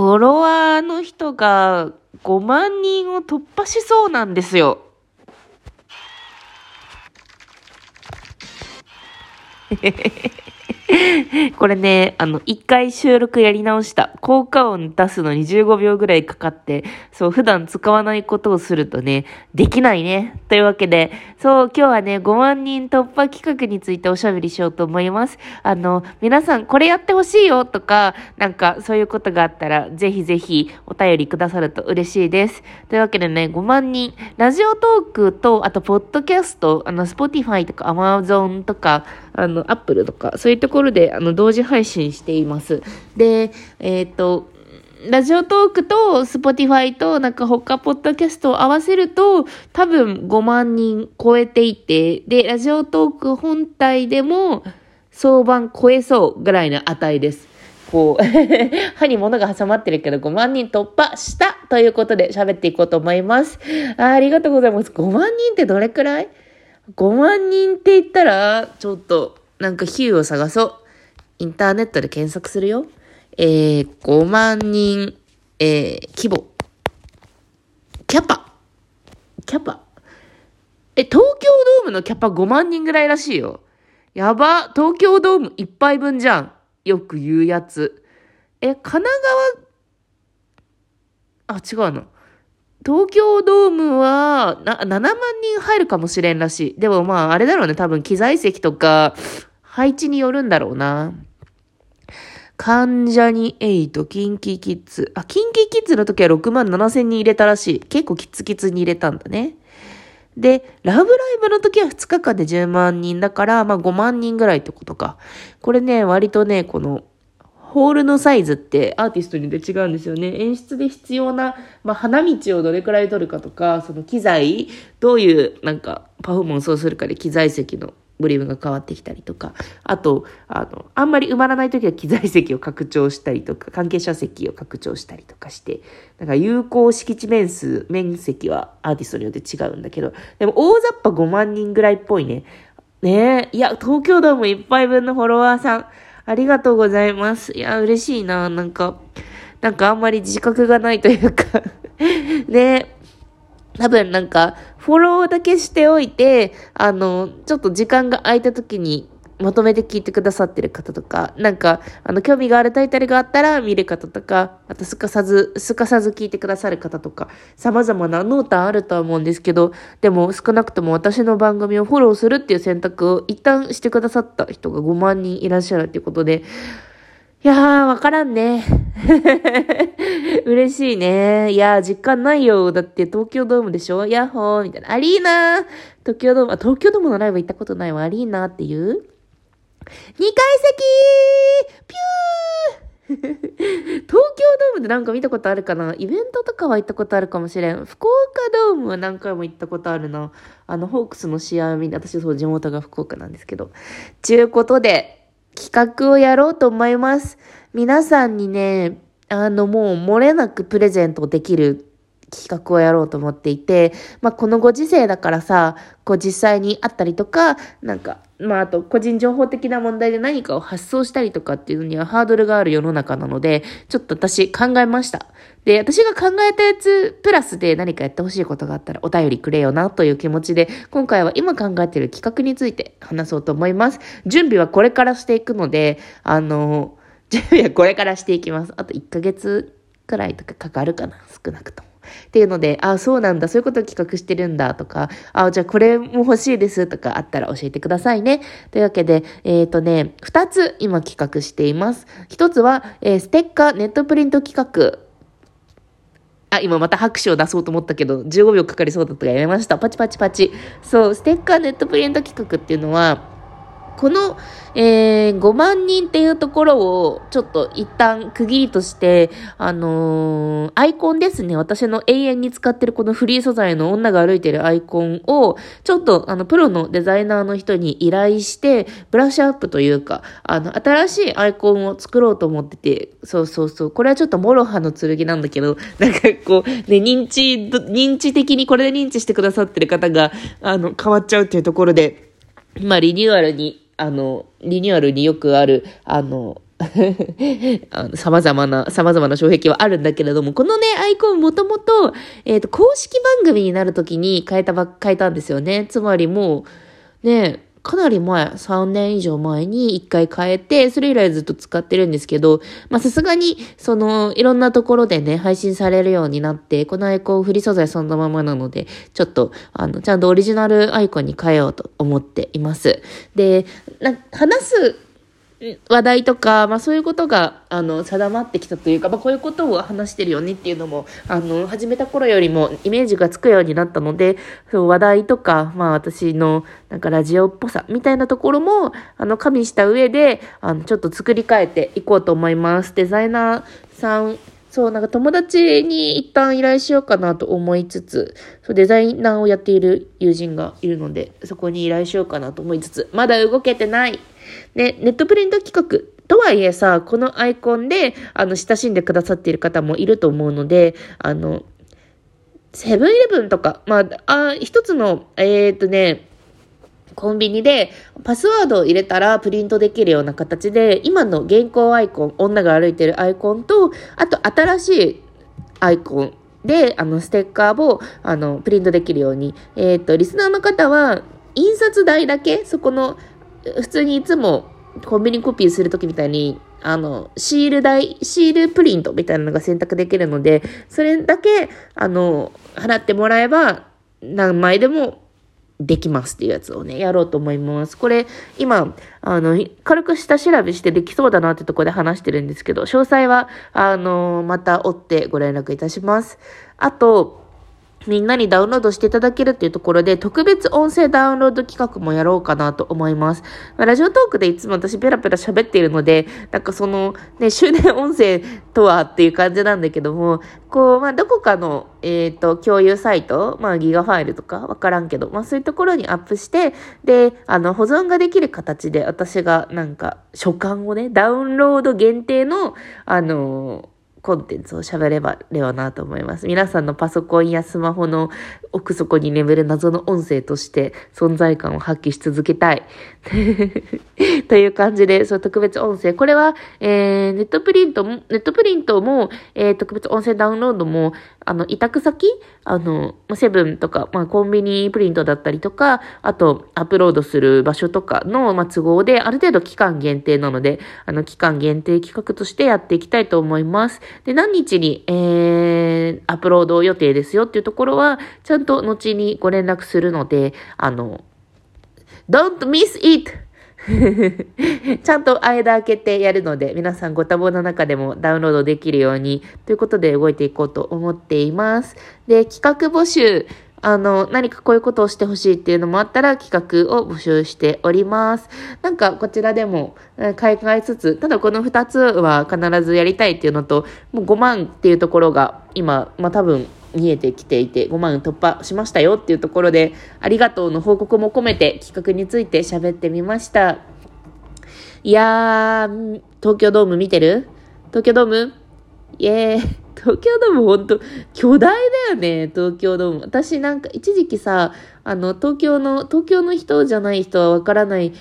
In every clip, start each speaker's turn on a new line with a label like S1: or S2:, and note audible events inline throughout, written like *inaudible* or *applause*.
S1: フォロワーの人が5万人を突破しそうなんですよ。*laughs* これね、あの、一回収録やり直した。効果音出すのに15秒ぐらいかかって、そう、普段使わないことをするとね、できないね。というわけで、そう、今日はね、5万人突破企画についておしゃべりしようと思います。あの、皆さんこれやってほしいよとか、なんかそういうことがあったら、ぜひぜひお便りくださると嬉しいです。というわけでね、5万人、ラジオトークと、あと、ポッドキャスト、あの、 Spotify とか、アマゾンとか、あの、アップルとか、そういうところで、あの、同時配信しています。で、えっ、ー、と、ラジオトークと Spotify となんか他ポッドキャストを合わせると多分5万人超えていて、で、ラジオトーク本体でも5万超えそうぐらいの値です。こう *laughs* 歯に物が挟まってるけど5万人突破したということで喋っていこうと思います。あありがとうございます。5万人ってどれくらい ?5 万人って言ったら、ちょっとなんか比喩を探そう。インターネットで検索するよ。えー、5万人、えー、規模。キャパ。キャパ。え、東京ドームのキャパ5万人ぐらいらしいよ。やば。東京ドーム1杯分じゃん。よく言うやつ。え、神奈川、あ、違うの。東京ドームは、な、7万人入るかもしれんらしい。でもまあ、あれだろうね。多分、機材席とか、配置によるんだろうな。関ジャニエイト、キンキキッズ。あ、キンキキッズの時は6万7千人入れたらしい。結構キツキツに入れたんだね。で、ラブライブの時は2日間で10万人だから、まあ5万人ぐらいってことか。これね、割とね、この、ホールのサイズってアーティストによって違うんですよね。演出で必要な、まあ、花道をどれくらい取るかとか、その機材、どういうなんかパフォーマンスをするかで機材席のボリュームが変わってきたりとか、あと、あの、あんまり埋まらない時は機材席を拡張したりとか、関係者席を拡張したりとかして、なんか有効敷地面数、面積はアーティストによって違うんだけど、でも大雑把5万人ぐらいっぽいね。ねえ、いや、東京ドーム1杯分のフォロワーさん、ありがとうございます。いや、嬉しいな、なんか、なんかあんまり自覚がないというか。*laughs* ね。え、多分なんか、フォローだけしておいて、あの、ちょっと時間が空いた時にまとめて聞いてくださってる方とか、なんか、あの、興味があるタイトルがあったら見る方とか、あとすかさず、すかさず聞いてくださる方とか、様々な濃淡あるとは思うんですけど、でも少なくとも私の番組をフォローするっていう選択を一旦してくださった人が5万人いらっしゃるっていうことで、いやー、わからんね。*laughs* 嬉しいね。いや、実感ないよ。だって東京ドームでしょ？ヤッホーみたいな。アリーナ東京ドーム、あ、東京ドームのライブ行ったことないわ。アリーナっていう？二階席ピュー *laughs* 東京ドームでなんか見たことあるかな？イベントとかは行ったことあるかもしれん。福岡ドームは何回も行ったことあるな。あの、ホークスの試合を見て、私そう地元が福岡なんですけど。ちゅうことで、企画をやろうと思います。皆さんにね、あのもう漏れなくプレゼントできる企画をやろうと思っていて、まあ、このご時世だからさ、こう実際に会ったりとか、なんか、まあ、あと個人情報的な問題で何かを発送したりとかっていうのにはハードルがある世の中なので、ちょっと私考えました。で、私が考えたやつ、プラスで何かやってほしいことがあったらお便りくれよなという気持ちで、今回は今考えている企画について話そうと思います。準備はこれからしていくので、あの、準備はこれからしていきます。あと1ヶ月くらいとかかかるかな、少なくとも。っていうので、あ、そうなんだ、そういうことを企画してるんだとか、あ、じゃあこれも欲しいですとかあったら教えてくださいね。というわけで、えっ、ー、とね、二つ今企画しています。一つは、えー、ステッカーネットプリント企画。あ、今また拍手を出そうと思ったけど、15秒かかりそうだったからやめました。パチパチパチ。そう、ステッカーネットプリント企画っていうのは、この、えー、5万人っていうところをちょっと一旦区切りとして、あのー、アイコンですね。私の永遠に使ってるこのフリー素材の女が歩いてるアイコンを、ちょっとあの、プロのデザイナーの人に依頼して、ブラッシュアップというか、あの、新しいアイコンを作ろうと思ってて、そうそうそう。これはちょっと諸刃の剣なんだけど、*laughs* なんかこう、ね、認知、認知的にこれで認知してくださってる方が、あの、変わっちゃうっていうところで、まあ、リニューアルにあの、リニューアルによくある、あの、*laughs* あの様々な、様々な障壁はあるんだけれども、このね、アイコンもともと、えっ、と、公式番組になるときに変えたば、変えたんですよね。つまりもう、ね、かなり前、3年以上前に一回変えて、それ以来ずっと使ってるんですけど、まあさすがに、その、いろんなところでね、配信されるようになって、このアイコンフリー素材そのままなので、ちょっと、あの、ちゃんとオリジナルアイコンに変えようと思っています。で、な話す話題とか、まあそういうことが、あの、定まってきたというか、まあこういうことを話してるよねっていうのも、あの、始めた頃よりもイメージがつくようになったので、その話題とか、まあ私の、なんかラジオっぽさみたいなところも、あの、加味した上で、あの、ちょっと作り変えていこうと思います。デザイナーさん、そう、なんか友達に一旦依頼しようかなと思いつつ、そうデザイナーをやっている友人がいるので、そこに依頼しようかなと思いつつ、まだ動けてない。ね、ネットプリント企画とはいえさ、このアイコンで、あの、親しんでくださっている方もいると思うので、あの、セブンイレブンとか、まあ、あ、一つの、えー、っとね、コンビニでパスワードを入れたらプリントできるような形で、今の原稿アイコン、女が歩いてるアイコンと、あと新しいアイコンで、あの、ステッカーを、あの、プリントできるように。えっ、ー、と、リスナーの方は、印刷代だけ、そこの普通にいつもコンビニコピーするときみたいに、あの、シール代、シールプリントみたいなのが選択できるので、それだけ、あの、払ってもらえば、何枚でもできますっていうやつをね、やろうと思います。これ、今、あの、軽く下調べしてできそうだなってとこで話してるんですけど、詳細は、あの、また追ってご連絡いたします。あと、みんなにダウンロードしていただけるっていうところで、特別音声ダウンロード企画もやろうかなと思います。まあ、ラジオトークでいつも私ペラペラ喋っているので、なんかその、ね、終電音声とはっていう感じなんだけども、こう、まあ、どこかの、えっ、ー、と、共有サイト、まあ、ギガファイルとかわからんけど、まあ、そういうところにアップして、で、あの、保存ができる形で、私がなんか、書簡をね、ダウンロード限定の、あのーコンテンツを喋ればればなと思います。皆さんのパソコンやスマホの奥底に眠る謎の音声として存在感を発揮し続けたい。*laughs* という感じで、そう特別音声。これは、えー、ネットプリントも、ネットプリントも、えー、特別音声ダウンロードも、あの、委託先？あの、セブンとか、まあ、コンビニプリントだったりとか、あと、アップロードする場所とかの、まあ、都合で、ある程度期間限定なので、あの、期間限定企画としてやっていきたいと思います。で、何日に、えー、アップロード予定ですよっていうところは、ちゃんと後にご連絡するので、あの、don't miss it! *laughs* ちゃんと間開けてやるので、皆さんご多忙の中でもダウンロードできるように、ということで動いていこうと思っています。で、企画募集、あの、何かこういうことをしてほしいっていうのもあったら企画を募集しております。なんかこちらでも買い替えつつ、ただこの2つは必ずやりたいっていうのと、もう5万っていうところが今、まあ多分見えてきていて5万突破しましたよっていうところでありがとうの報告も込めて企画について喋ってみました。いやー、東京ドーム見てる？東京ドーム？イエーイ。*laughs* 東京ドームほんと巨大だよね、東京ドーム。私なんか一時期さ、あの、東京の、東京の人じゃない人はわからない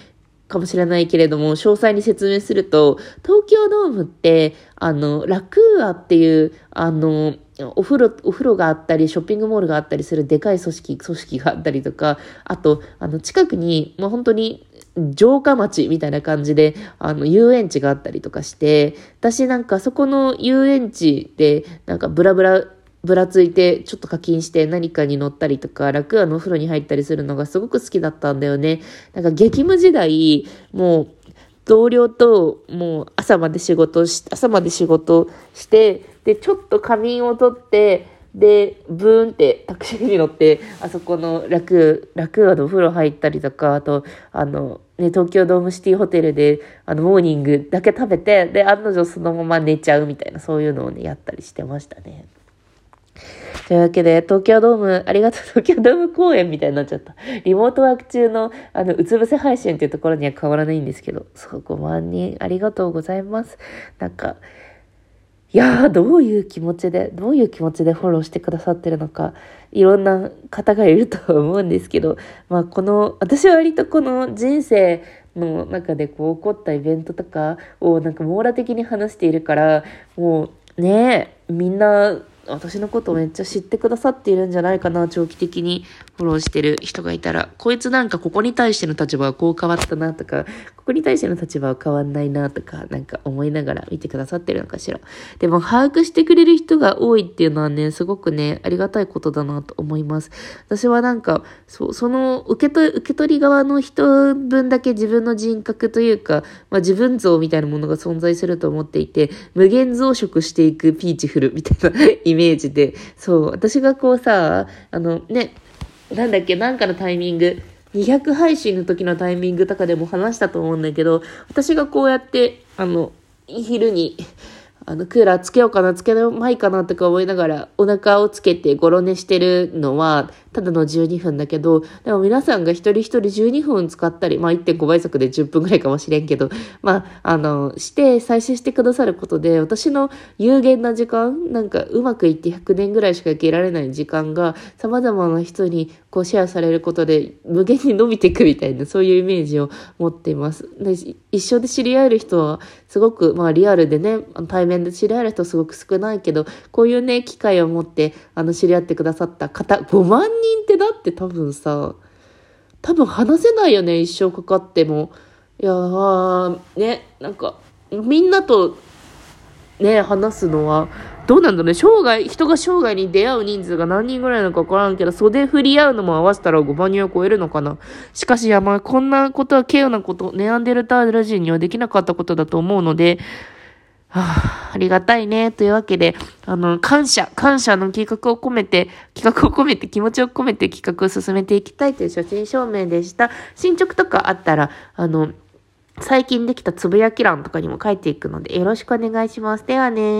S1: かもしれないけれども、詳細に説明すると、東京ドームって、あの、ラクーアっていう、あの、お風呂、お風呂があったり、ショッピングモールがあったりするでかい組織、組織があったりとか、あと、あの、近くに、もう本当に、城下町みたいな感じで、あの、遊園地があったりとかして、私なんかそこの遊園地で、なんかブラブラ、ぶらついて、ちょっと課金して何かに乗ったりとか、楽屋のお風呂に入ったりするのがすごく好きだったんだよね。なんか激務時代、もう、同僚ともう朝まで仕事し、朝まで仕事して、で、ちょっと仮眠を取って、で、ブーンってタクシーに乗って、あそこの楽、楽屋のお風呂入ったりとか、あと、あの、ね、東京ドームシティホテルで、あの、モーニングだけ食べて、で、案の定そのまま寝ちゃうみたいな、そういうのをね、やったりしてましたね。というわけで、東京ドーム、ありがとう、東京ドーム公演みたいになっちゃった。リモートワーク中の、あの、うつ伏せ配信っていうところには変わらないんですけど、そう、5万人ありがとうございます。なんか、いやー、どういう気持ちで、どういう気持ちでフォローしてくださってるのか、いろんな方がいると思うんですけど、まあこの、私は割とこの人生の中でこう起こったイベントとかをなんか網羅的に話しているから、もうねみんな私のことをめっちゃ知ってくださっているんじゃないかな、長期的に。フォローしてる人がいたら。こいつなんかここに対しての立場はこう変わったなとか、ここに対しての立場は変わんないなとか、なんか思いながら見てくださってるのかしら。でも把握してくれる人が多いっていうのはね、すごくね、ありがたいことだなと思います。私はなんか、そ、その受け取受け取り側の人分だけ自分の人格というか、まあ自分像みたいなものが存在すると思っていて、無限増殖していくピーチフルみたいな *laughs* イメージで、そう、私がこうさ、あのね、なんだっけ、なんかのタイミング、200配信の時のタイミングとかでも話したと思うんだけど、私がこうやって、あの、昼に、あの、クーラーつけようかな、つけないかなとか思いながら、お腹をつけてゴロ寝してるのは、ただの12分だけど、でも皆さんが一人一人12分使ったり、まあ1.5倍速で10分ぐらいかもしれんけど、まあ、あの、して再生してくださることで、私の有限な時間、なんかうまくいって100年ぐらいしか生きられない時間が、様々な人にこうシェアされることで、無限に伸びていくみたいな、そういうイメージを持っています。で一緒で知り合える人は、すごく、まあリアルでね、対面で知り合える人すごく少ないけど、こういうね、機会を持って、あの、知り合ってくださった方、5万人人ってだって多分さ、多分話せないよね、一生かかっても。いやー、ね、なんか、みんなと、ね、話すのは、どうなんだろうね。生涯、人が生涯に出会う人数が何人ぐらいなのかわからんけど、袖振り合うのも合わせたら5万人を超えるのかな。しかし、いや、まあ、こんなことは、稀有なこと、ネアンデルタール人にはできなかったことだと思うので、はあ、ありがたいね。というわけで、あの、感謝、感謝の企画を込めて、企画を込めて、気持ちを込めて企画を進めていきたいという初心証明でした。進捗とかあったら、あの、最近できたつぶやき欄とかにも書いていくので、よろしくお願いします。ではね。